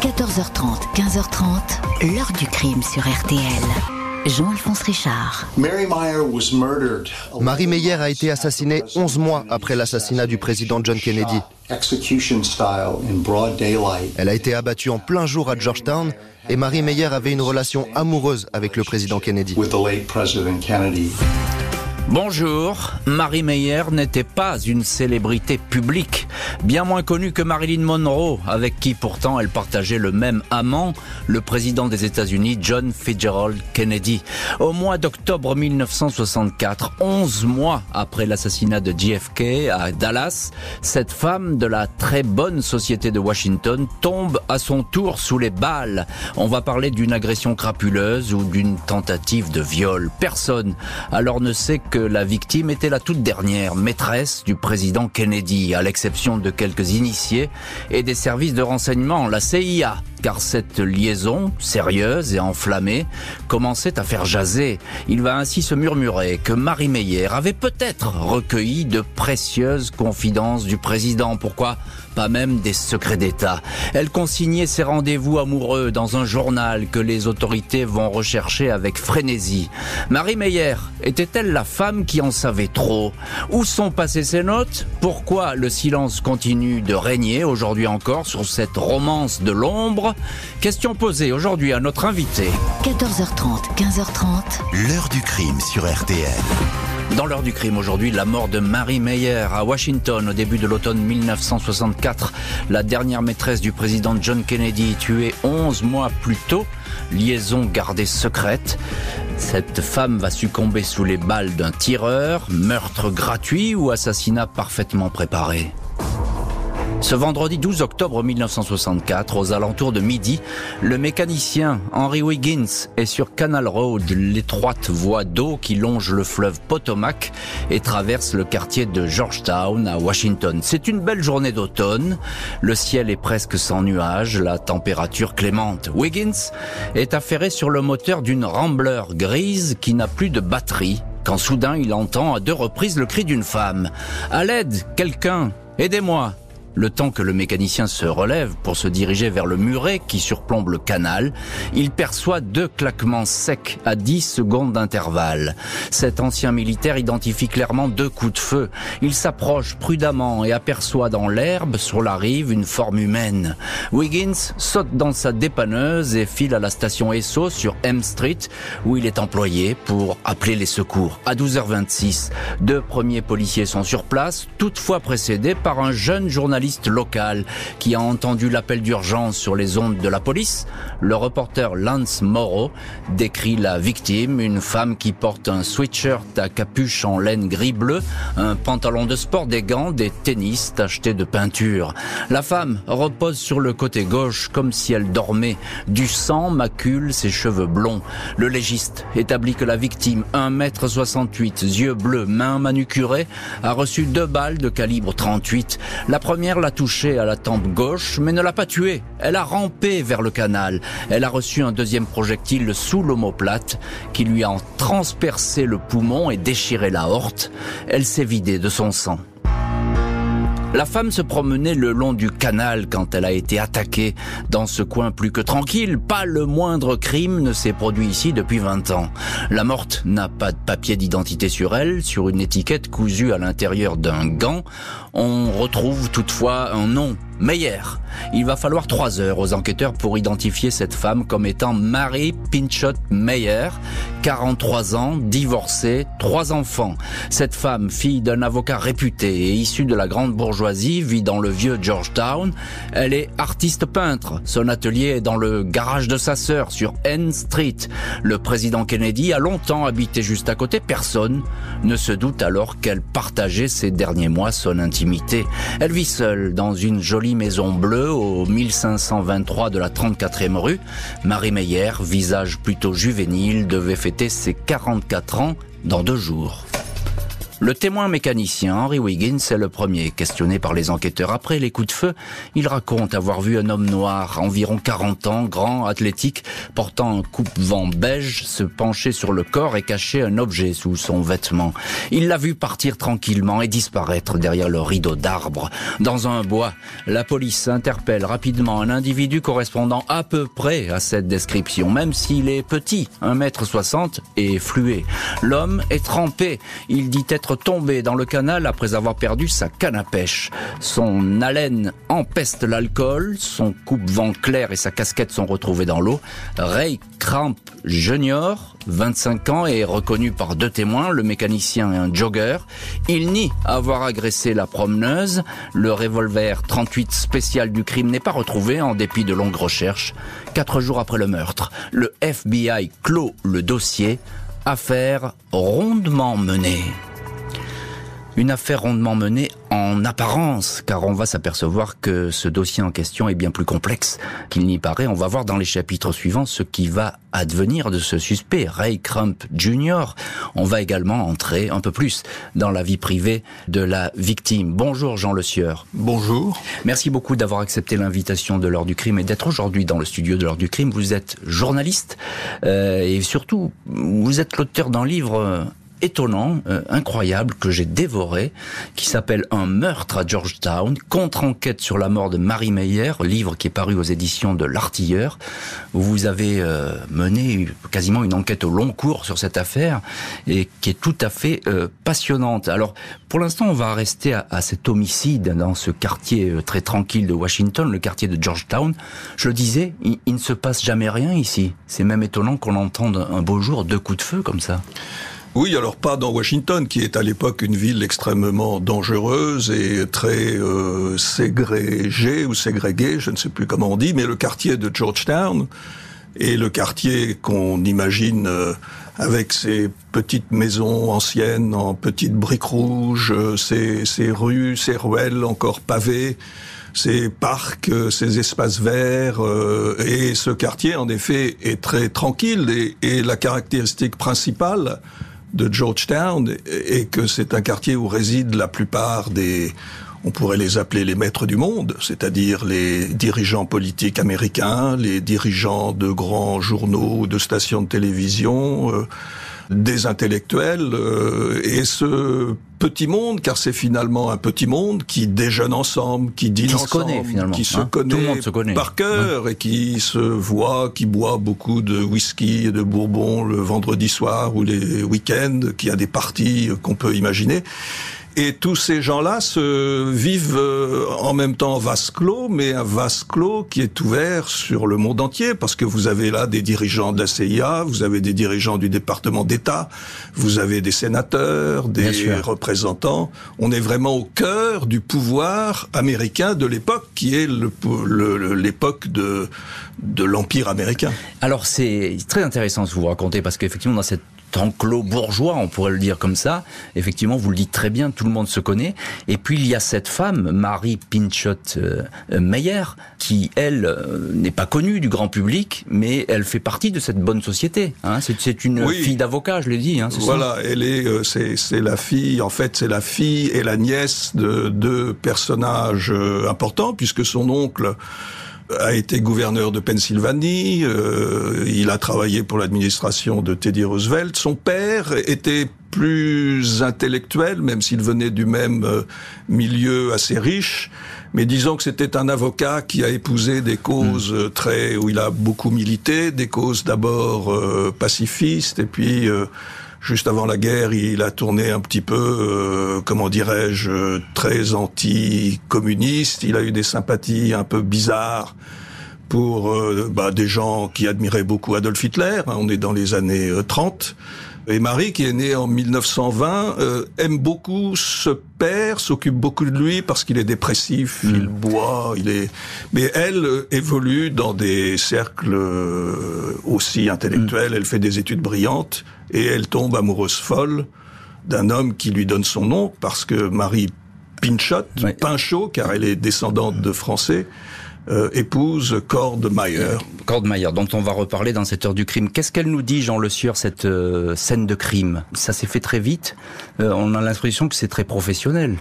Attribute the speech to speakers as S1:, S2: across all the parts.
S1: 14h30, 15h30, l'heure du crime sur RTL. Jean-Alphonse Richard.
S2: Marie Meyer a été assassinée 11 mois après l'assassinat du président John Kennedy. Elle a été abattue en plein jour à Georgetown et Marie Meyer avait une relation amoureuse avec le président Kennedy.
S3: Bonjour, Marie Meyer n'était pas une célébrité publique, bien moins connue que Marilyn Monroe, avec qui pourtant elle partageait le même amant, le président des États-Unis John Fitzgerald Kennedy. Au mois d'octobre 1964, 11 mois après l'assassinat de JFK à Dallas, cette femme de la très bonne société de Washington tombe à son tour sous les balles. On va parler d'une agression crapuleuse ou d'une tentative de viol. Personne alors ne sait que la victime était la toute dernière maîtresse du président Kennedy, à l'exception de quelques initiés et des services de renseignement, la CIA, car cette liaison, sérieuse et enflammée, commençait à faire jaser. Il va ainsi se murmurer que Marie Meyer avait peut-être recueilli de précieuses confidences du président. Pourquoi pas même des secrets d'État. Elle consignait ses rendez-vous amoureux dans un journal que les autorités vont rechercher avec frénésie. Marie Meyer était-elle la femme qui en savait trop? Où sont passées ses notes? Pourquoi le silence continue de régner aujourd'hui encore sur cette romance de l'ombre? Question posée aujourd'hui à notre invité.
S1: 14h30, 15h30.
S4: L'heure du crime sur RTL.
S3: Dans l'heure du crime aujourd'hui, la mort de Marie Meyer à Washington au début de l'automne 1964. La dernière maîtresse du président John Kennedy tuée 11 mois plus tôt. Liaison gardée secrète. Cette femme va succomber sous les balles d'un tireur, meurtre gratuit ou assassinat parfaitement préparé? Ce vendredi 12 octobre 1964, aux alentours de midi, le mécanicien Henry Wiggins est sur Canal Road, l'étroite voie d'eau qui longe le fleuve Potomac et traverse le quartier de Georgetown à Washington. C'est une belle journée d'automne, le ciel est presque sans nuages, la température clémente. Wiggins est affairé sur le moteur d'une Rambler grise qui n'a plus de batterie quand soudain il entend à deux reprises le cri d'une femme. À l'aide, quelqu'un, aidez-moi. Le temps que le mécanicien se relève pour se diriger vers le muret qui surplombe le canal, il perçoit deux claquements secs à 10 secondes d'intervalle. Cet ancien militaire identifie clairement deux coups de feu. Il s'approche prudemment et aperçoit dans l'herbe sur la rive une forme humaine. Wiggins saute dans sa dépanneuse et file à la station Esso sur M Street où il est employé pour appeler les secours. À 12h26, deux premiers policiers sont sur place, toutefois précédés par un jeune journaliste local qui a entendu l'appel d'urgence sur les ondes de la police, le reporter Lance Morrow décrit la victime, une femme qui porte un sweatshirt à capuche en laine gris-bleu, un pantalon de sport, des gants, des tennis tachetés de peinture. La femme repose sur le côté gauche comme si elle dormait. Du sang macule ses cheveux blonds. Le légiste établit que la victime, 1m68, yeux bleus, mains manucurées, a reçu deux balles de calibre 38. La première l'a touché à la tempe gauche, mais ne l'a pas tué. Elle a rampé vers le canal. Elle a reçu un deuxième projectile sous l'omoplate qui lui a transpercé le poumon et déchiré la horte. Elle s'est vidée de son sang. La femme se promenait le long du canal quand elle a été attaquée dans ce coin plus que tranquille. Pas le moindre crime ne s'est produit ici depuis 20 ans. La morte n'a pas de papier d'identité sur elle, sur une étiquette cousue à l'intérieur d'un gant. On retrouve toutefois un nom Meyer. Il va falloir trois heures aux enquêteurs pour identifier cette femme comme étant Marie Pinchot Meyer, 43 ans, divorcée, trois enfants. Cette femme, fille d'un avocat réputé et issue de la grande bourgeoisie, vit dans le vieux Georgetown. Elle est artiste peintre. Son atelier est dans le garage de sa sœur sur N Street. Le président Kennedy a longtemps habité juste à côté. Personne ne se doute alors qu'elle partageait ces derniers mois son intimité. Elle vit seule dans une jolie maison bleue au 1523 de la 34e rue. Marie Meyer, visage plutôt juvénile, devait fêter ses 44 ans dans deux jours. Le témoin mécanicien Henry Wiggins est le premier questionné par les enquêteurs. Après les coups de feu, il raconte avoir vu un homme noir, environ 40 ans, grand, athlétique, portant un coupe-vent beige, se pencher sur le corps et cacher un objet sous son vêtement. Il l'a vu partir tranquillement et disparaître derrière le rideau d'arbres. Dans un bois, la police interpelle rapidement un individu correspondant à peu près à cette description, même s'il est petit, 1m60 et flué. L'homme est trempé. Il dit être tombé dans le canal après avoir perdu sa canne à pêche. Son haleine empeste l'alcool, son coupe-vent clair et sa casquette sont retrouvés dans l'eau. Ray Cramp Junior, 25 ans, est reconnu par deux témoins, le mécanicien et un jogger. Il nie avoir agressé la promeneuse. Le revolver 38 spécial du crime n'est pas retrouvé en dépit de longues recherches. Quatre jours après le meurtre, le FBI clôt le dossier. Affaire rondement menée. Une affaire rondement menée en apparence, car on va s'apercevoir que ce dossier en question est bien plus complexe qu'il n'y paraît. On va voir dans les chapitres suivants ce qui va advenir de ce suspect, Ray Crump Jr. On va également entrer un peu plus dans la vie privée de la victime. Bonjour Jean Le Sieur.
S4: Bonjour.
S3: Merci beaucoup d'avoir accepté l'invitation de l'heure du crime et d'être aujourd'hui dans le studio de l'heure du crime. Vous êtes journaliste euh, et surtout vous êtes l'auteur d'un livre étonnant, euh, incroyable, que j'ai dévoré, qui s'appelle Un meurtre à Georgetown, contre-enquête sur la mort de Marie Meyer, livre qui est paru aux éditions de L'Artilleur, où vous avez euh, mené quasiment une enquête au long cours sur cette affaire, et qui est tout à fait euh, passionnante. Alors, pour l'instant, on va rester à, à, cet homicide dans ce quartier très tranquille de Washington, le quartier de Georgetown. Je le disais, il, il ne se passe jamais rien ici. C'est même étonnant qu'on entende un beau jour deux coups de feu comme ça.
S4: Oui, alors pas dans Washington, qui est à l'époque une ville extrêmement dangereuse et très euh, ségrégée ou ségréguée, je ne sais plus comment on dit, mais le quartier de Georgetown est le quartier qu'on imagine euh, avec ses petites maisons anciennes en petites briques rouges, euh, ses, ses rues, ses ruelles encore pavées ces parcs, ces espaces verts, euh, et ce quartier en effet est très tranquille et, et la caractéristique principale de Georgetown et que c'est un quartier où résident la plupart des on pourrait les appeler les maîtres du monde, c'est-à-dire les dirigeants politiques américains, les dirigeants de grands journaux, de stations de télévision, euh, des intellectuels, euh, et ce petit monde, car c'est finalement un petit monde qui déjeune ensemble, qui dîne
S3: qui
S4: ensemble,
S3: se connaît, finalement,
S4: qui se,
S3: hein
S4: connaît
S3: Tout le monde se connaît
S4: par cœur
S3: ouais.
S4: et qui se voit, qui boit beaucoup de whisky et de bourbon le vendredi soir ou les week-ends, qui a des parties qu'on peut imaginer. Et tous ces gens-là se vivent euh, en même temps vase clos, mais un vase clos qui est ouvert sur le monde entier, parce que vous avez là des dirigeants de la CIA, vous avez des dirigeants du département d'État, vous avez des sénateurs, des représentants. On est vraiment au cœur du pouvoir américain de l'époque, qui est l'époque de, de l'Empire américain.
S3: Alors c'est très intéressant ce que vous racontez, parce qu'effectivement dans cette enclos bourgeois, on pourrait le dire comme ça. Effectivement, vous le dites très bien, tout le monde se connaît. Et puis il y a cette femme, Marie Pinchot euh, Meyer, qui elle euh, n'est pas connue du grand public, mais elle fait partie de cette bonne société. Hein. C'est une oui. fille d'avocat, je l'ai dit. Hein,
S4: voilà, ça elle est, euh, c'est la fille. En fait, c'est la fille et la nièce de deux personnages importants, puisque son oncle a été gouverneur de Pennsylvanie, euh, il a travaillé pour l'administration de Teddy Roosevelt. Son père était plus intellectuel, même s'il venait du même euh, milieu assez riche. Mais disons que c'était un avocat qui a épousé des causes mmh. très où il a beaucoup milité, des causes d'abord euh, pacifistes et puis euh, juste avant la guerre, il a tourné un petit peu, euh, comment dirais-je, très anti-communiste. Il a eu des sympathies un peu bizarres pour euh, bah, des gens qui admiraient beaucoup Adolf Hitler. On est dans les années 30. Et Marie, qui est née en 1920, euh, aime beaucoup ce père, s'occupe beaucoup de lui parce qu'il est dépressif, mmh. il boit, il est. Mais elle euh, évolue dans des cercles euh, aussi intellectuels. Mmh. Elle fait des études brillantes et elle tombe amoureuse folle d'un homme qui lui donne son nom parce que Marie Pinchot. Pinchot, car elle est descendante de Français, euh, épouse Cord Meyer.
S3: Cord Meyer, dont on va reparler dans cette heure du crime. Qu'est-ce qu'elle nous dit, Jean Le Sieur, cette euh, scène de crime? Ça s'est fait très vite. Euh, on a l'impression que c'est très professionnel.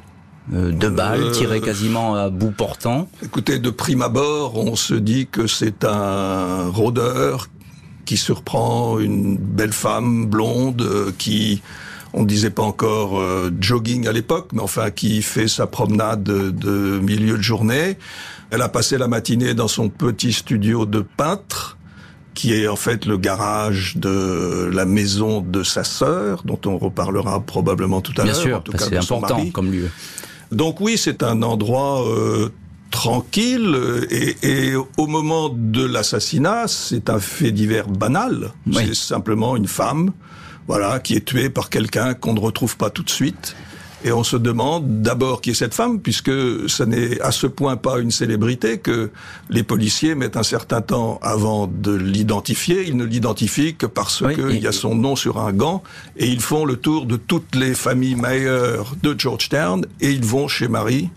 S3: deux balles tirées quasiment à bout portant.
S4: Écoutez, de prime abord, on se dit que c'est un rôdeur qui surprend une belle femme blonde qui on ne disait pas encore jogging à l'époque, mais enfin qui fait sa promenade de milieu de journée. Elle a passé la matinée dans son petit studio de peintre, qui est en fait le garage de la maison de sa sœur, dont on reparlera probablement tout à l'heure.
S3: Bien sûr, c'est important comme lieu.
S4: Donc oui, c'est un endroit euh, tranquille et, et, au moment de l'assassinat, c'est un fait divers banal. C'est simplement une femme, voilà, qui est tuée par quelqu'un qu'on ne retrouve pas tout de suite. Et on se demande d'abord qui est cette femme, puisque ce n'est à ce point pas une célébrité que les policiers mettent un certain temps avant de l'identifier. Ils ne l'identifient que parce qu'il y a son nom sur un gant, et ils font le tour de toutes les familles meilleures de Georgetown, et ils vont chez Marie,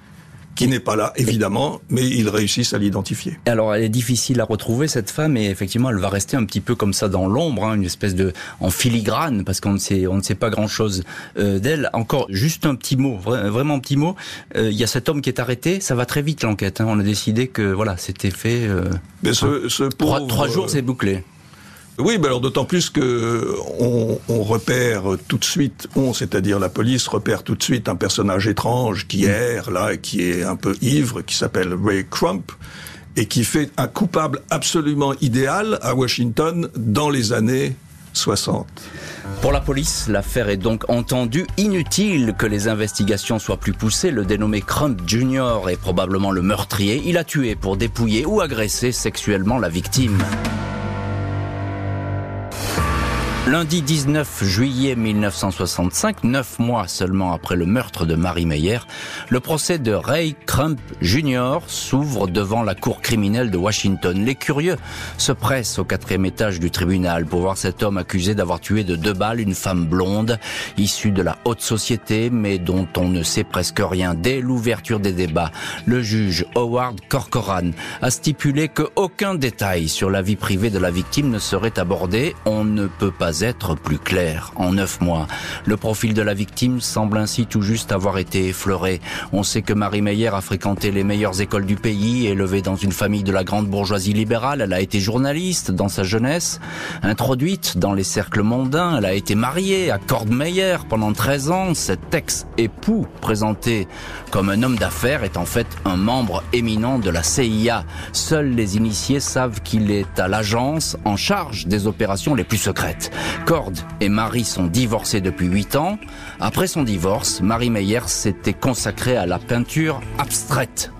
S4: qui n'est pas là, évidemment, mais ils réussissent à l'identifier.
S3: Alors, elle est difficile à retrouver, cette femme, et effectivement, elle va rester un petit peu comme ça dans l'ombre, hein, une espèce de... en filigrane, parce qu'on ne sait, on ne sait pas grand-chose euh, d'elle. Encore, juste un petit mot, vraiment un petit mot. Euh, il y a cet homme qui est arrêté, ça va très vite l'enquête. Hein. On a décidé que, voilà, c'était fait... Euh,
S4: mais ce, ce pauvre,
S3: trois, jours, c'est bouclé.
S4: Oui, d'autant plus que on, repère tout de suite, on, c'est-à-dire la police repère tout de suite un personnage étrange qui erre là, qui est un peu ivre, qui s'appelle Ray Crump et qui fait un coupable absolument idéal à Washington dans les années 60.
S3: Pour la police, l'affaire est donc entendue. Inutile que les investigations soient plus poussées. Le dénommé Crump Jr. est probablement le meurtrier. Il a tué pour dépouiller ou agresser sexuellement la victime. Lundi 19 juillet 1965, neuf mois seulement après le meurtre de Marie Meyer, le procès de Ray Crump Jr. s'ouvre devant la cour criminelle de Washington. Les curieux se pressent au quatrième étage du tribunal pour voir cet homme accusé d'avoir tué de deux balles une femme blonde, issue de la haute société, mais dont on ne sait presque rien. Dès l'ouverture des débats, le juge Howard Corcoran a stipulé qu'aucun détail sur la vie privée de la victime ne serait abordé. On ne peut pas être plus clair. En neuf mois, le profil de la victime semble ainsi tout juste avoir été effleuré. On sait que Marie Meyer a fréquenté les meilleures écoles du pays, élevée dans une famille de la grande bourgeoisie libérale. Elle a été journaliste dans sa jeunesse, introduite dans les cercles mondains. Elle a été mariée à Cord Meyer pendant 13 ans. Cet ex-époux, présenté comme un homme d'affaires, est en fait un membre éminent de la CIA. Seuls les initiés savent qu'il est à l'agence en charge des opérations les plus secrètes. Cord et Marie sont divorcés depuis 8 ans. Après son divorce, Marie Meyer s'était consacrée à la peinture abstraite.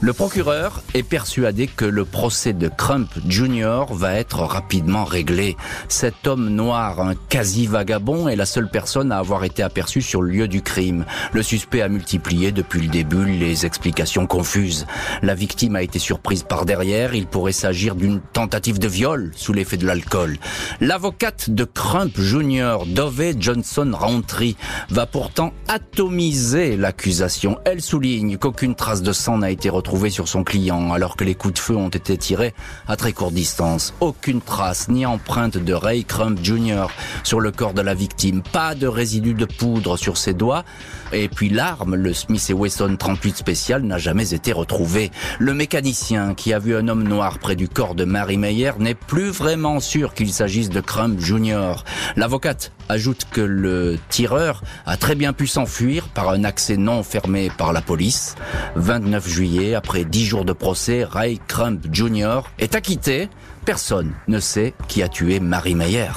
S3: Le procureur est persuadé que le procès de Crump Jr. va être rapidement réglé. Cet homme noir, un quasi-vagabond, est la seule personne à avoir été aperçue sur le lieu du crime. Le suspect a multiplié depuis le début les explications confuses. La victime a été surprise par derrière. Il pourrait s'agir d'une tentative de viol sous l'effet de l'alcool. L'avocate de Crump Jr., Dove Johnson Roundtree, va pourtant atomiser l'accusation. Elle souligne qu'aucune trace de sang n'a été retrouvée trouvé sur son client alors que les coups de feu ont été tirés à très courte distance. Aucune trace ni empreinte de Ray Crump Jr. sur le corps de la victime. Pas de résidus de poudre sur ses doigts. Et puis l'arme, le Smith Wesson 38 spécial, n'a jamais été retrouvé. Le mécanicien qui a vu un homme noir près du corps de Mary Meyer n'est plus vraiment sûr qu'il s'agisse de Crump Jr. L'avocate ajoute que le tireur a très bien pu s'enfuir par un accès non fermé par la police. 29 juillet, après dix jours de procès, Ray Crump Jr. est acquitté. Personne ne sait qui a tué Marie Meyer.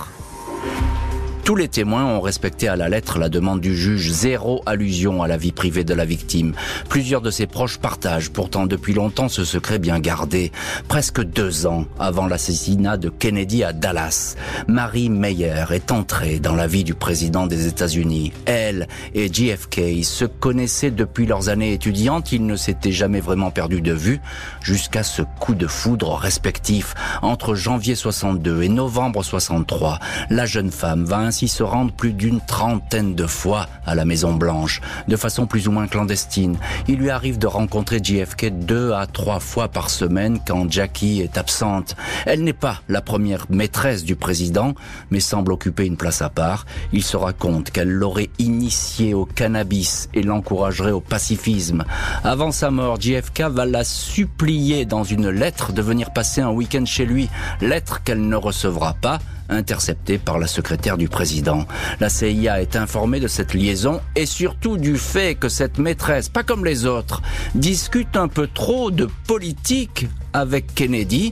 S3: Tous les témoins ont respecté à la lettre la demande du juge, zéro allusion à la vie privée de la victime. Plusieurs de ses proches partagent pourtant depuis longtemps ce secret bien gardé. Presque deux ans avant l'assassinat de Kennedy à Dallas, Marie Meyer est entrée dans la vie du président des États-Unis. Elle et JFK se connaissaient depuis leurs années étudiantes, ils ne s'étaient jamais vraiment perdus de vue jusqu'à ce coup de foudre respectif entre janvier 62 et novembre 63. La jeune femme va ainsi se rendre plus d'une trentaine de fois à la Maison Blanche, de façon plus ou moins clandestine. Il lui arrive de rencontrer JFK deux à trois fois par semaine quand Jackie est absente. Elle n'est pas la première maîtresse du président, mais semble occuper une place à part. Il se raconte qu'elle l'aurait initié au cannabis et l'encouragerait au pacifisme. Avant sa mort, JFK va la supplier dans une lettre de venir passer un week-end chez lui, lettre qu'elle ne recevra pas, interceptée par la secrétaire du président. La CIA est informée de cette liaison et surtout du fait que cette maîtresse, pas comme les autres, discute un peu trop de politique avec Kennedy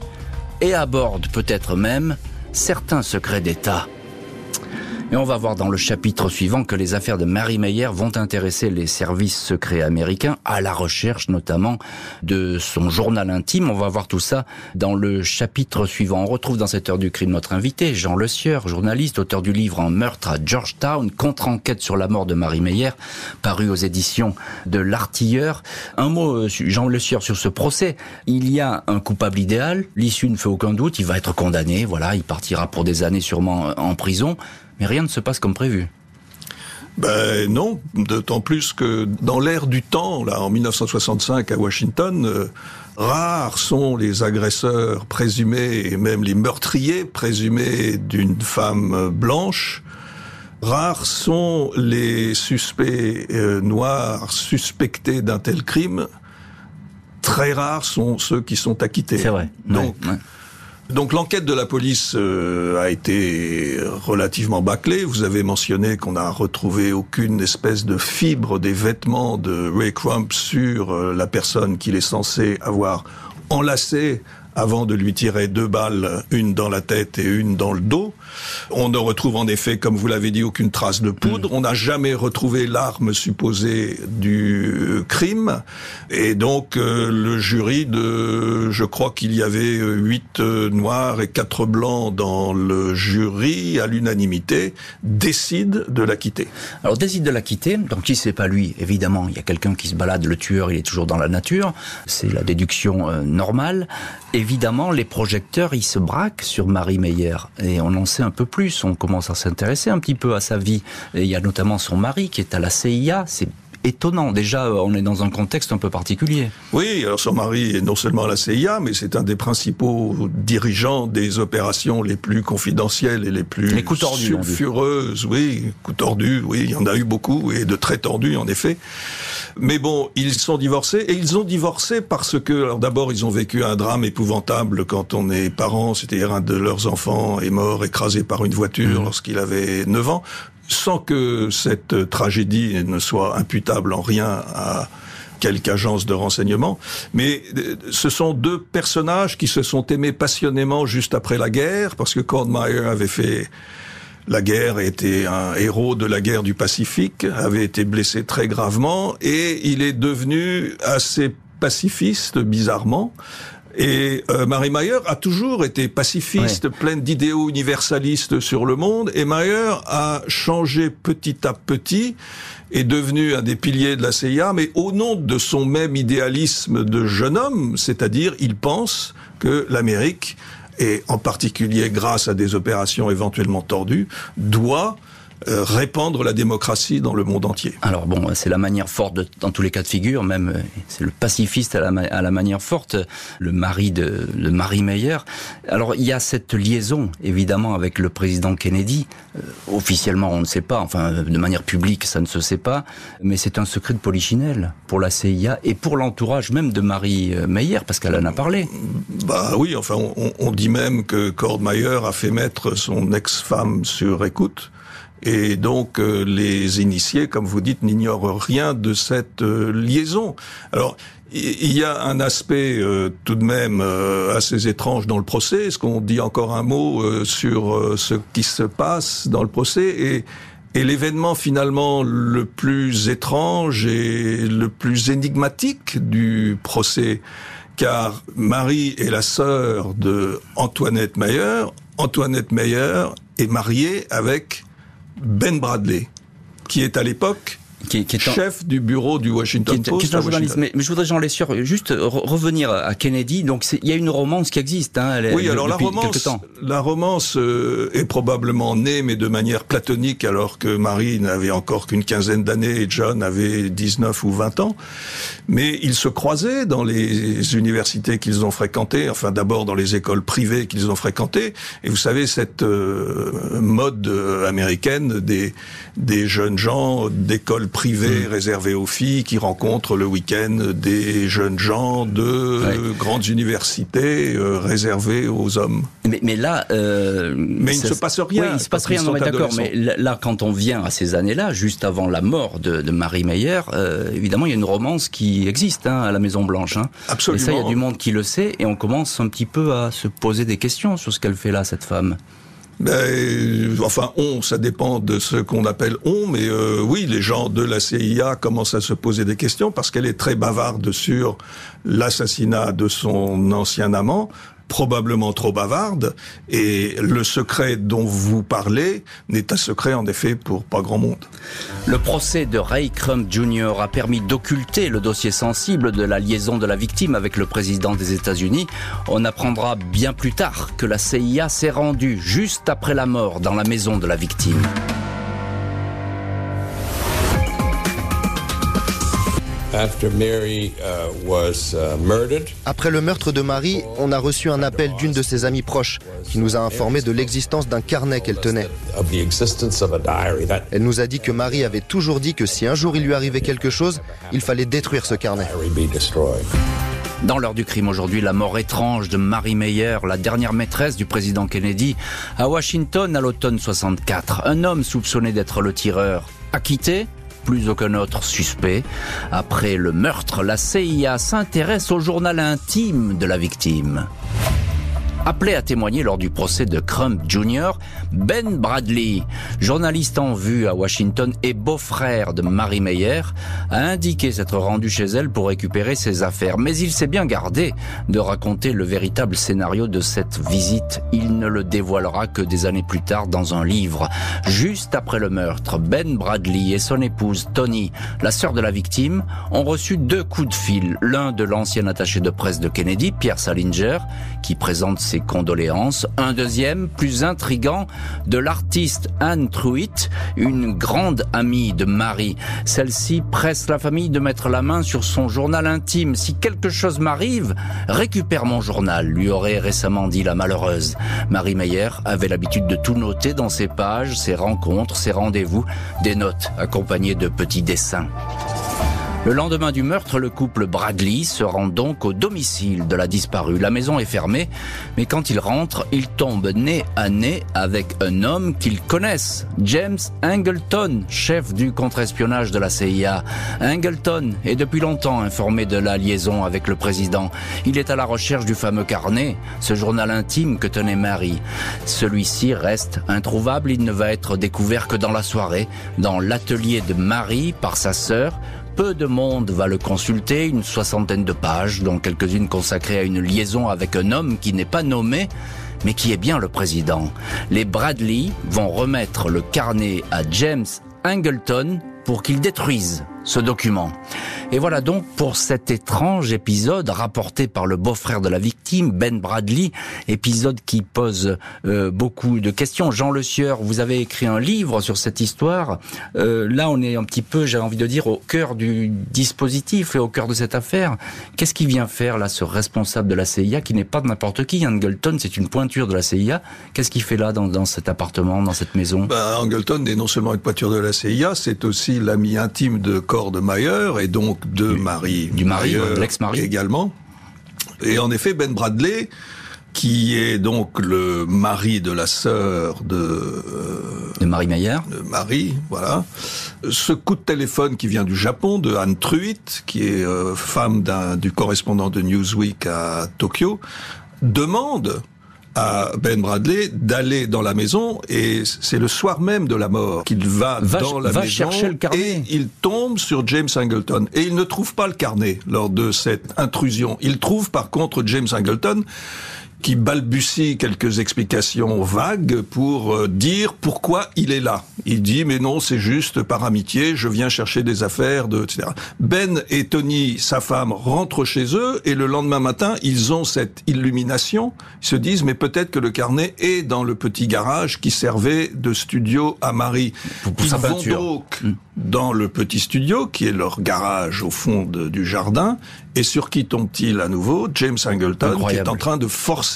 S3: et aborde peut-être même certains secrets d'État. Et on va voir dans le chapitre suivant que les affaires de Mary Meyer vont intéresser les services secrets américains à la recherche notamment de son journal intime. On va voir tout ça dans le chapitre suivant. On retrouve dans cette heure du crime notre invité, Jean Le Sieur, journaliste, auteur du livre En meurtre à Georgetown, contre-enquête sur la mort de Mary Meyer, paru aux éditions de l'Artilleur. Un mot, euh, Jean Le Sieur, sur ce procès. Il y a un coupable idéal, l'issue ne fait aucun doute, il va être condamné, voilà, il partira pour des années sûrement en prison mais rien ne se passe comme prévu.
S4: Ben non, d'autant plus que dans l'ère du temps, là, en 1965 à Washington, euh, rares sont les agresseurs présumés et même les meurtriers présumés d'une femme blanche. Rares sont les suspects euh, noirs suspectés d'un tel crime. Très rares sont ceux qui sont acquittés.
S3: C'est vrai.
S4: Donc, donc l'enquête de la police euh, a été relativement bâclée. Vous avez mentionné qu'on n'a retrouvé aucune espèce de fibre des vêtements de Ray Crump sur euh, la personne qu'il est censé avoir enlacé avant de lui tirer deux balles, une dans la tête et une dans le dos. On ne retrouve en effet, comme vous l'avez dit, aucune trace de poudre. Mm. On n'a jamais retrouvé l'arme supposée du euh, crime. Et donc euh, le jury de, je crois qu'il y avait euh, huit noirs et quatre blancs dans le jury, à l'unanimité, décide de la quitter.
S3: Alors décide de la quitter. Donc si c'est pas lui, évidemment, il y a quelqu'un qui se balade. Le tueur, il est toujours dans la nature. C'est la déduction normale. Évidemment, les projecteurs, ils se braquent sur Marie Meyer. Et on en sait un peu plus. On commence à s'intéresser un petit peu à sa vie. Et il y a notamment son mari qui est à la CIA. Étonnant. Déjà, on est dans un contexte un peu particulier.
S4: Oui, alors son mari est non seulement à la CIA, mais c'est un des principaux dirigeants des opérations les plus confidentielles et les plus
S3: les coups tordus,
S4: sulfureuses. Oui, coups tordus, oui, il y en a eu beaucoup, et de très tordus, en effet. Mais bon, ils sont divorcés, et ils ont divorcé parce que, alors d'abord, ils ont vécu un drame épouvantable quand on est parent, c'est-à-dire un de leurs enfants est mort écrasé par une voiture mmh. lorsqu'il avait 9 ans sans que cette tragédie ne soit imputable en rien à quelque agence de renseignement, mais euh, ce sont deux personnages qui se sont aimés passionnément juste après la guerre, parce que Meyer avait fait la guerre, était un héros de la guerre du Pacifique, avait été blessé très gravement, et il est devenu assez pacifiste, bizarrement, et euh, Marie Mayer a toujours été pacifiste, pleine d'idéaux universalistes sur le monde. Et Mayer a changé petit à petit, est devenu un des piliers de la CIA, mais au nom de son même idéalisme de jeune homme, c'est-à-dire il pense que l'Amérique, et en particulier grâce à des opérations éventuellement tordues, doit euh, répandre la démocratie dans le monde entier.
S3: Alors bon, c'est la manière forte de, dans tous les cas de figure, même euh, c'est le pacifiste à la, à la, manière forte, le mari de, de Marie Meyer. Alors il y a cette liaison évidemment avec le président Kennedy. Euh, officiellement, on ne sait pas, enfin de manière publique, ça ne se sait pas, mais c'est un secret de polichinelle pour la CIA et pour l'entourage même de Marie Meyer, parce qu'elle en a parlé.
S4: Bah oui, enfin on, on dit même que Cord Meyer a fait mettre son ex-femme sur écoute et donc euh, les initiés, comme vous dites, n'ignorent rien de cette euh, liaison. Alors il y a un aspect euh, tout de même assez étrange dans le procès. Est-ce qu'on dit encore un mot sur ce qui se passe dans le procès et, et l'événement finalement le plus étrange et le plus énigmatique du procès, car Marie est la sœur de Antoinette Meyer. Antoinette Meyer est mariée avec ben Bradley, qui est à l'époque
S3: qui, est,
S4: chef du bureau du Washington Post.
S3: Qui est un journaliste. Mais, je voudrais, Jean Lessure, juste revenir à Kennedy. Donc, il y a une romance qui existe. Hein,
S4: oui, alors la romance, la romance euh, est probablement née, mais de manière platonique, alors que Marie n'avait encore qu'une quinzaine d'années et John avait 19 ou 20 ans. Mais ils se croisaient dans les universités qu'ils ont fréquentées, enfin d'abord dans les écoles privées qu'ils ont fréquentées. Et vous savez, cette euh, mode euh, américaine des, des jeunes gens d'écoles privées mm. réservées aux filles qui rencontrent le week-end des jeunes gens de grandes universités euh, réservées aux hommes.
S3: Mais, mais là,
S4: euh, mais il ne se passe rien.
S3: Oui, il se passe rien. D'accord. Mais là, quand on vient à ces années-là, juste avant la mort de, de Marie Meyer, euh, évidemment, il y a une romance qui existe hein, à la Maison Blanche. Hein.
S4: Absolument.
S3: Et ça, il y a du monde qui le sait, et on commence un petit peu à se poser des questions sur ce qu'elle fait là, cette femme.
S4: Ben, enfin, on, ça dépend de ce qu'on appelle on, mais euh, oui, les gens de la CIA commencent à se poser des questions parce qu'elle est très bavarde sur l'assassinat de son ancien amant, probablement trop bavarde, et le secret dont vous parlez n'est un secret en effet pour pas grand monde.
S3: Le procès de Ray Crump Jr. a permis d'occulter le dossier sensible de la liaison de la victime avec le président des États-Unis. On apprendra bien plus tard que la CIA s'est rendue juste après la mort dans la maison de la victime.
S2: Après le meurtre de Marie, on a reçu un appel d'une de ses amies proches qui nous a informé de l'existence d'un carnet qu'elle tenait. Elle nous a dit que Marie avait toujours dit que si un jour il lui arrivait quelque chose, il fallait détruire ce carnet.
S3: Dans l'heure du crime aujourd'hui, la mort étrange de Marie Meyer, la dernière maîtresse du président Kennedy, à Washington à l'automne 64. Un homme soupçonné d'être le tireur, acquitté plus aucun autre suspect. Après le meurtre, la CIA s'intéresse au journal intime de la victime. Appelé à témoigner lors du procès de Crump Jr., Ben Bradley, journaliste en vue à Washington et beau-frère de Marie Meyer, a indiqué s'être rendu chez elle pour récupérer ses affaires. Mais il s'est bien gardé de raconter le véritable scénario de cette visite. Il ne le dévoilera que des années plus tard dans un livre. Juste après le meurtre, Ben Bradley et son épouse Tony, la sœur de la victime, ont reçu deux coups de fil. L'un de l'ancien attaché de presse de Kennedy, Pierre Salinger, qui présente ses condoléances. Un deuxième, plus intrigant, de l'artiste Anne Truitt, une grande amie de Marie. Celle-ci presse la famille de mettre la main sur son journal intime. Si quelque chose m'arrive, récupère mon journal, lui aurait récemment dit la malheureuse. Marie Meyer avait l'habitude de tout noter dans ses pages, ses rencontres, ses rendez-vous, des notes accompagnées de petits dessins. Le lendemain du meurtre, le couple Bradley se rend donc au domicile de la disparue. La maison est fermée, mais quand ils rentrent, ils tombent nez à nez avec un homme qu'ils connaissent, James Angleton, chef du contre-espionnage de la CIA. Angleton est depuis longtemps informé de la liaison avec le président. Il est à la recherche du fameux carnet, ce journal intime que tenait Marie. Celui-ci reste introuvable, il ne va être découvert que dans la soirée, dans l'atelier de Marie par sa sœur, peu de monde va le consulter, une soixantaine de pages, dont quelques-unes consacrées à une liaison avec un homme qui n'est pas nommé, mais qui est bien le président. Les Bradley vont remettre le carnet à James Angleton pour qu'il détruise ce document. Et voilà donc pour cet étrange épisode rapporté par le beau-frère de la victime, Ben Bradley, épisode qui pose euh, beaucoup de questions. Jean Le Sieur, vous avez écrit un livre sur cette histoire. Euh, là, on est un petit peu, j'ai envie de dire, au cœur du dispositif et au cœur de cette affaire. Qu'est-ce qui vient faire là, ce responsable de la CIA, qui n'est pas n'importe qui? Angleton, c'est une pointure de la CIA. Qu'est-ce qu'il fait là, dans, cet appartement, dans cette maison?
S4: Ben, Angleton est non seulement une pointure de la CIA, c'est aussi l'ami intime de corps de Mayer et donc de Marie.
S3: Du mari, de l'ex-mari.
S4: Également. Et en effet, Ben Bradley, qui est donc le mari de la sœur de
S3: euh, de Marie Meyer.
S4: De Marie, voilà. Ce coup de téléphone qui vient du Japon de Anne Truitt, qui est euh, femme du correspondant de Newsweek à Tokyo, demande à Ben Bradley d'aller dans la maison et c'est le soir même de la mort qu'il va, dans la
S3: va
S4: maison
S3: chercher le carnet.
S4: et il tombe sur James Angleton et il ne trouve pas le carnet lors de cette intrusion. Il trouve par contre James Angleton qui balbutie quelques explications vagues pour euh, dire pourquoi il est là. Il dit mais non, c'est juste par amitié, je viens chercher des affaires, de, etc. Ben et Tony, sa femme, rentrent chez eux et le lendemain matin, ils ont cette illumination. Ils se disent mais peut-être que le carnet est dans le petit garage qui servait de studio à Marie.
S3: Pour, ils vont
S4: donc hmm. dans le petit studio qui est leur garage au fond du jardin. Et sur qui tombe-t-il à nouveau? James Angleton qui est en train de forcer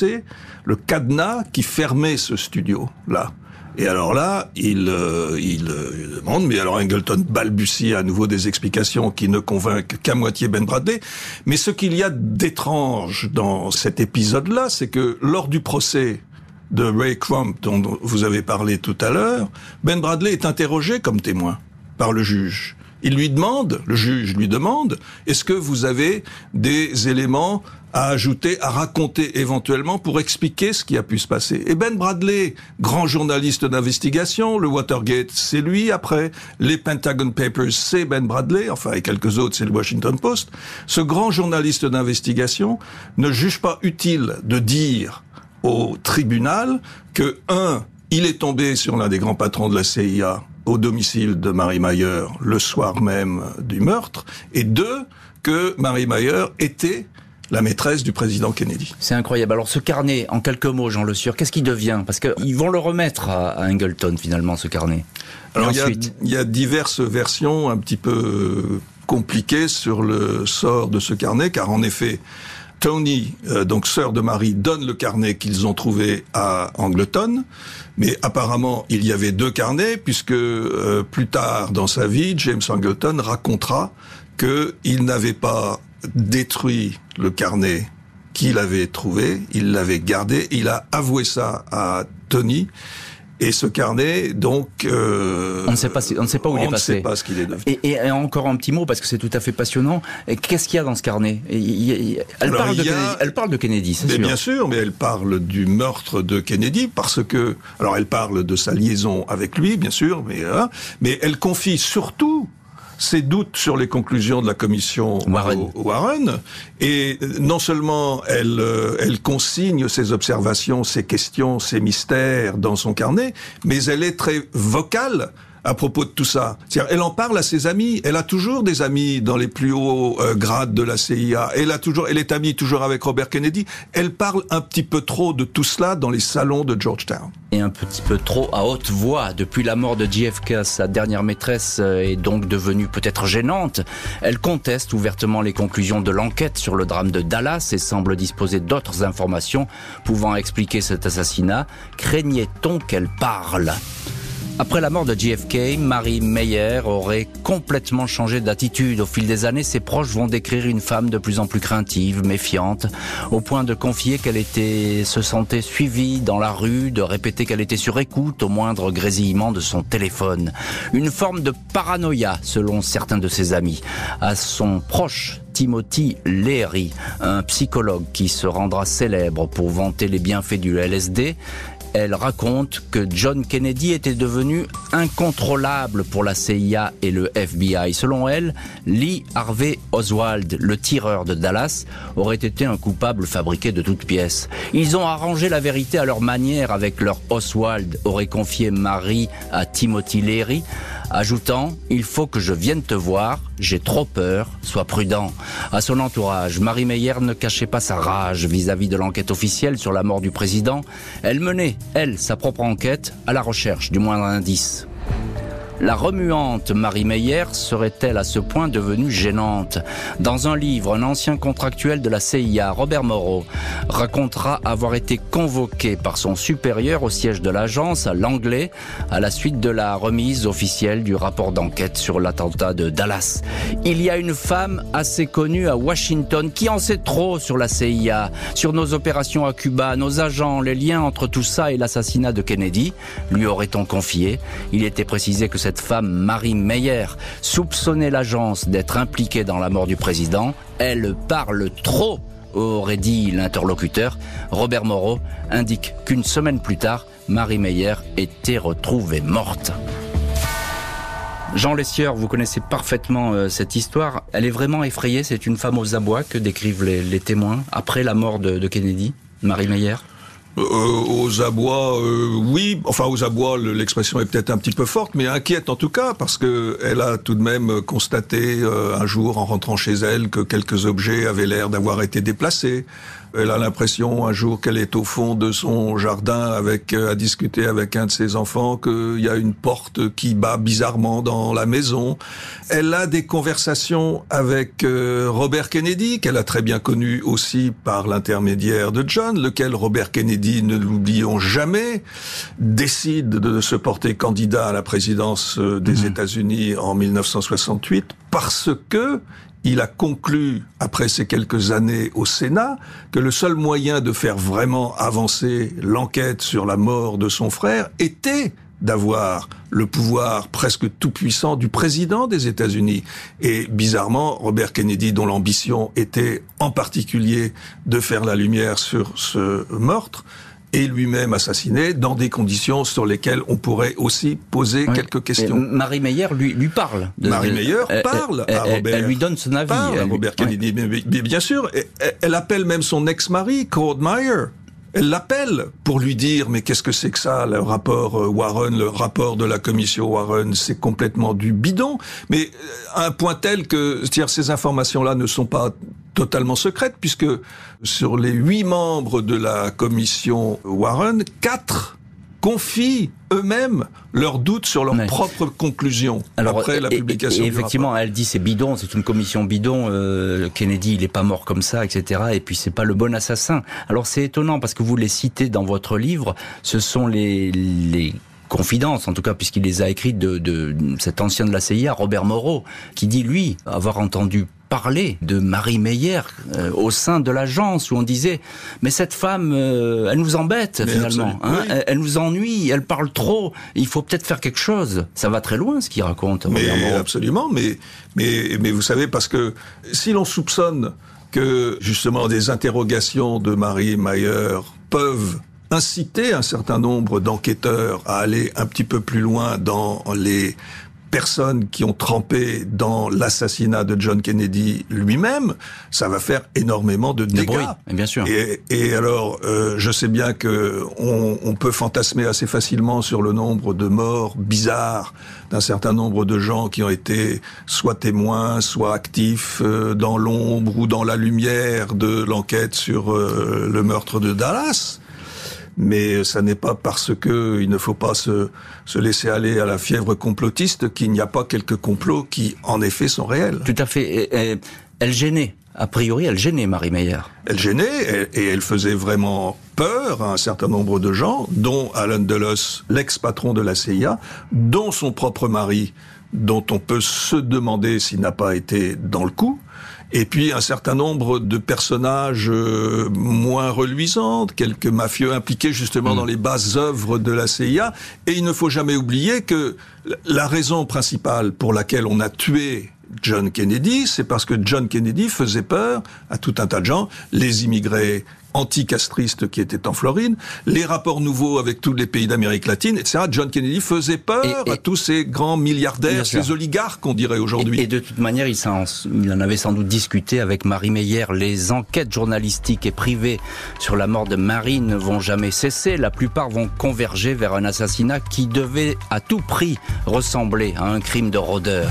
S4: le cadenas qui fermait ce studio là. Et alors là, il, euh, il, euh, demande, mais alors Angleton balbutie à nouveau des explications qui ne convainquent qu'à moitié Ben Bradley. Mais ce qu'il y a d'étrange dans cet épisode-là, c'est que lors du procès de Ray Crump, dont vous avez parlé tout à l'heure, Ben Bradley est interrogé comme témoin par le juge. Il lui demande, le juge lui demande, est-ce que vous avez des éléments à ajouter, à raconter éventuellement pour expliquer ce qui a pu se passer? Et Ben Bradley, grand journaliste d'investigation, le Watergate, c'est lui après, les Pentagon Papers, c'est Ben Bradley, enfin et quelques autres, c'est le Washington Post. Ce grand journaliste d'investigation ne juge pas utile de dire au tribunal que, un, il est tombé sur l'un des grands patrons de la CIA au domicile de Marie Mayer le soir même du meurtre, et deux, que Marie Mayer était la maîtresse du président Kennedy.
S3: C'est incroyable. Alors ce carnet, en quelques mots, Jean Le Sueur, qu'est-ce qui devient? Parce qu'ils vont le remettre à, Angleton finalement, ce carnet.
S4: Alors il y, a, diverses versions un petit peu compliquées sur le sort de ce carnet, car en effet, Tony, euh, donc sœur de Marie, donne le carnet qu'ils ont trouvé à Angleton. Mais apparemment, il y avait deux carnets, puisque euh, plus tard dans sa vie, James Angleton racontera qu'il n'avait pas détruit le carnet qu'il avait trouvé, il l'avait gardé, il a avoué ça à Tony. Et ce carnet, donc,
S3: euh, on ne sait pas, on ne sait pas où il est passé.
S4: On ne sait pas ce qu'il est devenu.
S3: Et, encore un petit mot parce que c'est tout à fait passionnant. Qu'est-ce qu'il y a dans ce carnet? Elle, parle de Kennedy, elle parle de Kennedy, c'est sûr.
S4: Bien sûr, mais elle parle du meurtre de Kennedy parce que, alors, elle parle de sa liaison avec lui, bien sûr, mais hein, mais elle confie surtout ses doutes sur les conclusions de la commission Warren. Et non seulement elle, euh, elle consigne ses observations, ses questions, ses mystères dans son carnet, mais elle est très vocale à propos de tout ça. Elle en parle à ses amis. Elle a toujours des amis dans les plus hauts euh, grades de la CIA. Elle a toujours, elle est amie toujours avec Robert Kennedy. Elle parle un petit peu trop de tout cela dans les salons de Georgetown.
S3: Et un petit peu trop à haute voix. Depuis la mort de JFK, sa dernière maîtresse euh, est donc devenue peut-être gênante. Elle conteste ouvertement les conclusions de l'enquête sur le drame de Dallas et semble disposer d'autres informations pouvant expliquer cet assassinat. Craignait-on qu'elle parle? Après la mort de JFK, Marie Meyer aurait complètement changé d'attitude. Au fil des années, ses proches vont décrire une femme de plus en plus craintive, méfiante, au point de confier qu'elle était, se sentait suivie dans la rue, de répéter qu'elle était sur écoute au moindre grésillement de son téléphone. Une forme de paranoïa, selon certains de ses amis. À son proche, Timothy Leary, un psychologue qui se rendra célèbre pour vanter les bienfaits du LSD, elle raconte que John Kennedy était devenu incontrôlable pour la CIA et le FBI. Selon elle, Lee Harvey Oswald, le tireur de Dallas, aurait été un coupable fabriqué de toutes pièces. Ils ont arrangé la vérité à leur manière avec leur Oswald, aurait confié Marie à Timothy Leary, ajoutant Il faut que je vienne te voir, j'ai trop peur, sois prudent. À son entourage, Marie Meyer ne cachait pas sa rage vis-à-vis de l'enquête officielle sur la mort du président. Elle menait, elle, sa propre enquête à la recherche du moindre indice. La remuante Marie Meyer serait-elle à ce point devenue gênante Dans un livre, un ancien contractuel de la CIA, Robert Moreau, racontera avoir été convoqué par son supérieur au siège de l'agence à l'anglais à la suite de la remise officielle du rapport d'enquête sur l'attentat de Dallas. Il y a une femme assez connue à Washington qui en sait trop sur la CIA, sur nos opérations à Cuba, nos agents, les liens entre tout ça et l'assassinat de Kennedy, lui aurait-on confié? Il était précisé que cette femme, Marie Meyer, soupçonnait l'agence d'être impliquée dans la mort du président. Elle parle trop aurait dit l'interlocuteur, Robert Moreau indique qu'une semaine plus tard, Marie Meyer était retrouvée morte. Jean Lessieur, vous connaissez parfaitement euh, cette histoire. Elle est vraiment effrayée. C'est une femme aux abois que décrivent les, témoins après la mort de Kennedy. Marie Meyer?
S4: Euh, aux abois, euh, oui. Enfin, aux abois, l'expression est peut-être un petit peu forte, mais inquiète en tout cas, parce que elle a tout de même constaté euh, un jour, en rentrant chez elle, que quelques objets avaient l'air d'avoir été déplacés. Elle a l'impression un jour qu'elle est au fond de son jardin avec à discuter avec un de ses enfants qu'il y a une porte qui bat bizarrement dans la maison. Elle a des conversations avec Robert Kennedy qu'elle a très bien connu aussi par l'intermédiaire de John, lequel Robert Kennedy ne l'oublions jamais, décide de se porter candidat à la présidence euh, des mhm. États-Unis en 1968 parce que il a conclu, après ces quelques années au Sénat, que le seul moyen de faire vraiment avancer l'enquête sur la mort de son frère était d'avoir le pouvoir presque tout-puissant du président des États-Unis. Et bizarrement, Robert Kennedy, dont l'ambition était en particulier de faire la lumière sur ce meurtre, est lui-même assassiné dans des conditions sur lesquelles on pourrait aussi poser quelques questions.
S3: Marie Meyer lui, lui parle.
S4: Marie Meyer parle à Robert.
S3: Elle lui donne son avis.
S4: Parle à Robert Kennedy, bien sûr. Elle appelle même son ex-mari, Claude Meyer. Elle l'appelle pour lui dire mais qu'est-ce que c'est que ça le rapport euh, Warren le rapport de la commission Warren c'est complètement du bidon. Mais euh, un point tel que dire ces informations là ne sont pas totalement secrètes puisque sur les huit membres de la commission Warren quatre confient eux-mêmes leurs doutes sur leurs propres conclusions après la publication.
S3: Et, effectivement, elle dit c'est bidon, c'est une commission bidon. Euh, Kennedy, il est pas mort comme ça, etc. Et puis c'est pas le bon assassin. Alors c'est étonnant parce que vous les citez dans votre livre. Ce sont les, les confidences, en tout cas puisqu'il les a écrites de, de cet ancien de la CIA, Robert Moreau, qui dit lui avoir entendu parler de Marie Meyer euh, au sein de l'agence où on disait mais cette femme euh, elle nous embête finalement hein, elle, nous ennuie elle parle trop il faut peut-être faire quelque chose. Ça va très loin ce qu'il raconte
S4: mais absolument mais mais mais vous savez parce que si l'on soupçonne que justement des interrogations de Marie Meyer peuvent inciter un certain nombre d'enquêteurs à aller un petit peu plus loin dans les personnes qui ont trempé dans l'assassinat de John Kennedy lui-même, ça va faire énormément de dégâts.
S3: bien sûr.
S4: Et, alors, euh, je sais bien que on, peut fantasmer assez facilement sur le nombre de morts bizarres d'un certain nombre de gens qui ont été soit témoins, soit actifs euh, dans l'ombre ou dans la lumière de l'enquête sur euh, le meurtre de Dallas mais ça n'est pas parce que il ne faut pas se, se laisser aller à la fièvre complotiste qu'il n'y a pas quelques complots qui, en effet, sont réels.
S3: Tout à fait. elle gênait. A priori, elle gênait Marie Meyer.
S4: Elle gênait et elle faisait vraiment peur à un certain nombre de gens, dont Alan Dulles, l'ex-patron de la CIA, dont son propre mari, dont on peut se demander s'il n'a pas été dans le coup, et puis un certain nombre de personnages euh, moins reluisants, quelques mafieux impliqués justement mm. dans les bases œuvres de la CIA. Et il ne faut jamais oublier que la raison principale pour laquelle on a tué John Kennedy, c'est parce que John Kennedy faisait peur à tout un tas de gens, les immigrés anticastristes qui étaient en Floride, les rapports nouveaux avec tous les pays d'Amérique latine, etc. John Kennedy faisait peur à tous ces grands milliardaires, ces oligarques, on dirait aujourd'hui.
S3: Et, de toute manière, il, il, en avait sans doute discuté avec Marie Meyer. Les enquêtes journalistiques et privées sur la mort de Marie ne vont jamais cesser. La plupart vont converger vers un assassinat qui devait à tout prix ressembler à un crime de rôdeur.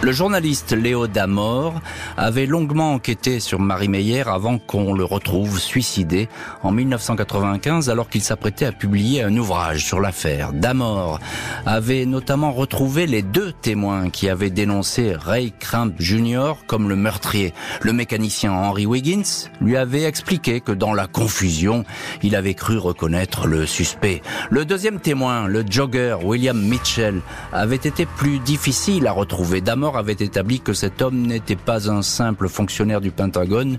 S3: Le journaliste Léo Damor avait longuement enquêté sur Marie Meyer avant qu'on le retrouve suicidé en 1995 alors qu'il s'apprêtait à publier un ouvrage sur l'affaire. Damor avait notamment retrouvé les deux témoins qui avaient dénoncé Ray Cramp Jr. comme le meurtrier. Le mécanicien Henry Wiggins lui avait expliqué que dans la confusion, il avait cru reconnaître le suspect. Le deuxième témoin, le jogger William Mitchell, avait été plus difficile à retrouver. Avait établi que cet homme n'était pas un simple fonctionnaire du Pentagone,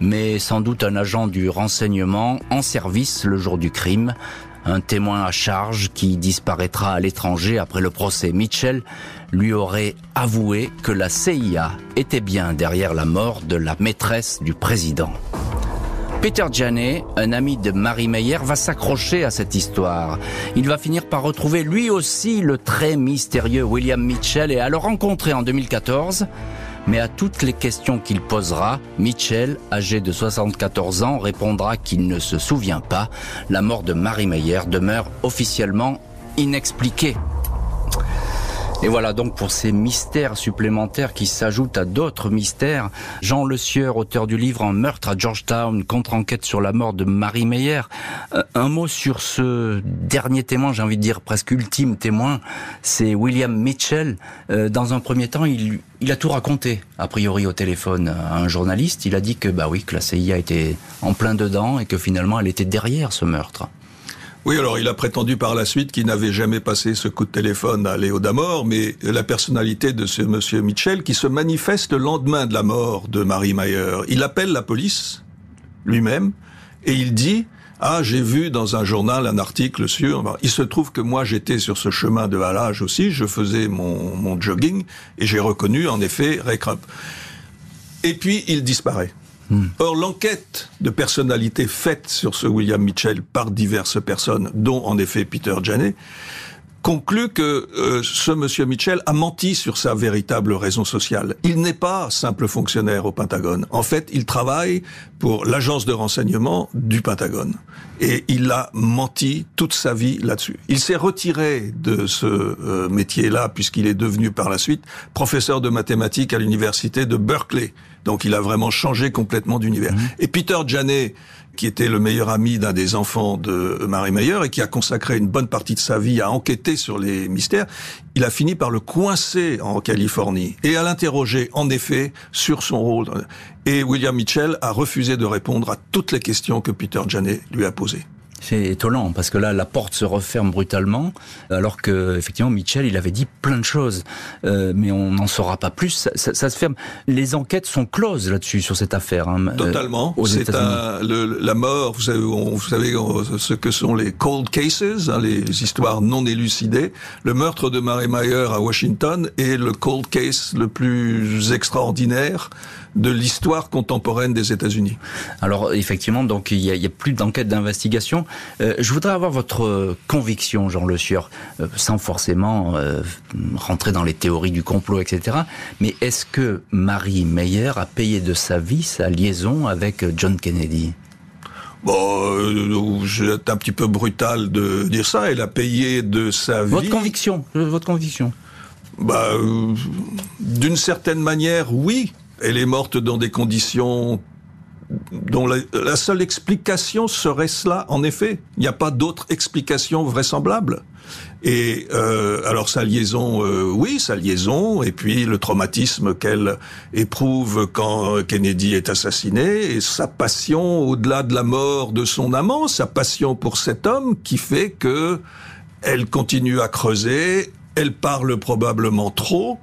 S3: mais sans doute un agent du renseignement en service le jour du crime, un témoin à charge qui disparaîtra à l'étranger après le procès. Mitchell lui aurait avoué que la CIA était bien derrière la mort de la maîtresse du président. Peter Janet, un ami de Marie Meyer, va s'accrocher à cette histoire. Il va finir par retrouver lui aussi le très mystérieux William Mitchell et à le rencontrer en 2014, Mais à toutes les questions qu'il posera, Mitchell, âgé de 74 ans, répondra qu'il ne se souvient pas. La mort de Marie Meyer demeure officiellement inexpliquée. Et voilà donc pour ces mystères supplémentaires qui s'ajoutent à d'autres mystères. Jean Le Sieur, auteur du livre En meurtre à Georgetown, contre-enquête sur la mort de Marie Meyer. Euh, un mot sur ce dernier témoin, j'ai envie de dire presque ultime témoin, c'est William Mitchell. Euh, dans un premier temps, il, il a tout raconté, a priori au téléphone à un journaliste. Il a dit que bah oui, que la CIA était en plein dedans et que finalement elle était derrière ce meurtre.
S4: Oui, alors il a prétendu par la suite qu'il n'avait jamais passé ce coup de téléphone à Léo Damor, mais la personnalité de ce monsieur Mitchell qui se manifeste le lendemain de la mort de Marie Mayer, il appelle la police lui-même et il dit ah, j'ai vu dans un journal un article sur. Il se trouve que moi j'étais sur ce chemin de halage aussi, je faisais mon, mon jogging et j'ai reconnu en effet Ray Krupp. Et puis il disparaît. Hmm. Or, l'enquête de personnalité faite sur ce William Mitchell par diverses personnes, dont en effet Peter Janet, conclut que euh, ce monsieur Mitchell a menti sur sa véritable raison sociale. Il n'est pas simple fonctionnaire au Pentagone. En fait, il travaille pour l'agence de renseignement du Pentagone. Et il a menti toute sa vie là-dessus. Il s'est retiré de ce euh, métier-là puisqu'il est devenu par la suite professeur de mathématiques à l'université de Berkeley. Donc il a vraiment changé complètement d'univers. Mmh. Et Peter Janet, qui était le meilleur ami d'un des enfants de Marie Meyer et qui a consacré une bonne partie de sa vie à enquêter sur les mystères, il a fini par le coincer en Californie et à l'interroger en effet sur son rôle. Et William Mitchell a refusé de répondre à toutes les questions que Peter Janet lui a posées.
S3: C'est étonnant parce que là, la porte se referme brutalement, alors que effectivement, Mitchell, il avait dit plein de choses, euh, mais on n'en saura pas plus. Ça, ça, se ferme. Les enquêtes sont closes là-dessus sur cette affaire. Hein,
S4: euh, Totalement. C'est la mort. Vous savez, vous savez ce que sont les cold cases, hein, les histoires non élucidées. Le meurtre de Mary Meyer à Washington est le cold case le plus extraordinaire de l'histoire contemporaine des États-Unis.
S3: Alors effectivement, donc il y a, il y a plus d'enquête d'investigation. Euh, je voudrais avoir votre conviction, Jean Le Sieur, euh, sans forcément euh, rentrer dans les théories du complot, etc. Mais est-ce que Marie Meyer a payé de sa vie sa liaison avec John Kennedy?
S4: Bon, c'est un petit peu brutal de dire ça. Elle a payé de sa
S3: vie. Votre conviction, votre conviction.
S4: Bah, d'une certaine manière, oui elle est morte dans des conditions dont la, seule explication serait cela, en effet. Il n'y a pas d'autre explication vraisemblable. Et euh, alors sa liaison, euh, oui, sa liaison, et puis le traumatisme qu'elle éprouve quand Kennedy est assassiné, et sa passion au-delà de la mort de son amant, sa passion pour cet homme qui fait que elle continue à creuser, elle parle probablement trop,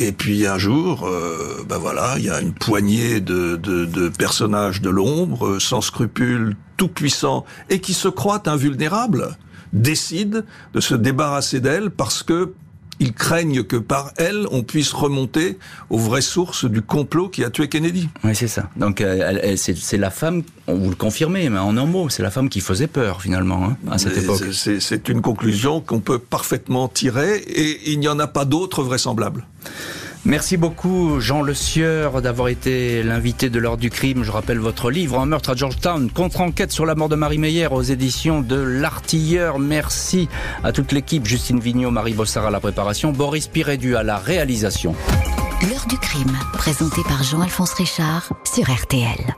S4: et puis un jour, euh, ben voilà, il y a une poignée de, de, personnages de l'ombre, euh, sans scrupules, tout puissants, et qui se croient invulnérables, décident de se débarrasser d'elle parce que ils craignent que par elle, on puisse remonter aux vraies sources du complot qui a tué Kennedy.
S3: Oui, c'est ça. Donc, euh, c'est la femme, vous le confirmez, mais en un mot, c'est la femme qui faisait peur, finalement, hein, à cette époque.
S4: C'est une conclusion qu'on peut parfaitement tirer, et il n'y en a pas d'autre vraisemblable.
S3: Merci beaucoup Jean Le Sieur d'avoir été l'invité de l'heure du crime. Je rappelle votre livre Un meurtre à Georgetown, contre-enquête sur la mort de Marie Meyer aux éditions de l'Artilleur. Merci à toute l'équipe, Justine Vignot, Marie Bossard à la préparation, Boris Pirédu à la réalisation.
S1: L'heure du crime, présenté par Jean-Alphonse Richard sur RTL.